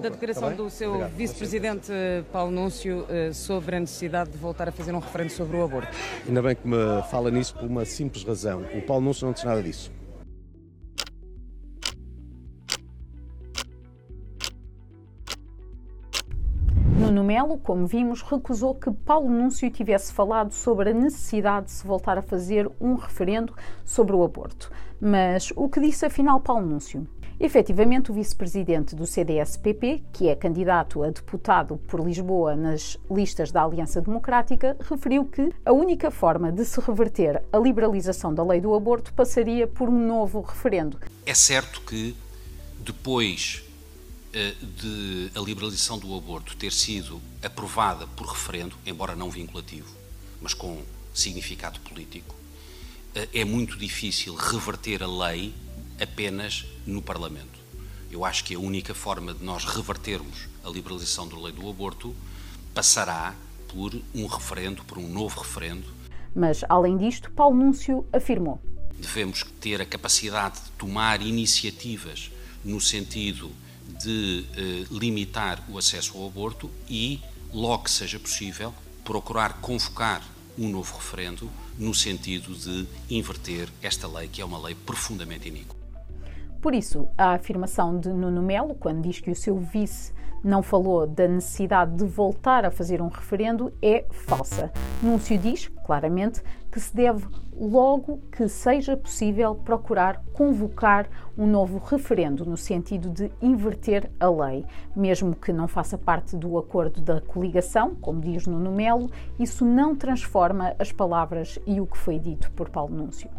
da declaração do seu vice-presidente Paulo Núncio eh, sobre a necessidade de voltar a fazer um referendo sobre o aborto? Ainda bem que me fala nisso por uma simples razão. O Paulo Núncio não diz nada disso. Nuno Melo, como vimos, recusou que Paulo Núncio tivesse falado sobre a necessidade de se voltar a fazer um referendo sobre o aborto. Mas o que disse afinal Paulo Núncio? Efetivamente, o vice-presidente do CDS-PP, que é candidato a deputado por Lisboa nas listas da Aliança Democrática, referiu que a única forma de se reverter a liberalização da lei do aborto passaria por um novo referendo. É certo que depois de a liberalização do aborto ter sido aprovada por referendo, embora não vinculativo, mas com significado político, eh, é muito difícil reverter a lei apenas no Parlamento. Eu acho que a única forma de nós revertermos a liberalização da lei do aborto passará por um referendo, por um novo referendo. Mas, além disto, Paulo Núncio afirmou: Devemos ter a capacidade de tomar iniciativas no sentido de eh, limitar o acesso ao aborto e, logo que seja possível, procurar convocar um novo referendo no sentido de inverter esta lei, que é uma lei profundamente iníqua. Por isso, a afirmação de Nuno Melo, quando diz que o seu vice não falou da necessidade de voltar a fazer um referendo, é falsa. Núncio diz, claramente, que se deve, logo que seja possível, procurar convocar um novo referendo, no sentido de inverter a lei. Mesmo que não faça parte do acordo da coligação, como diz Nuno Melo, isso não transforma as palavras e o que foi dito por Paulo Núncio.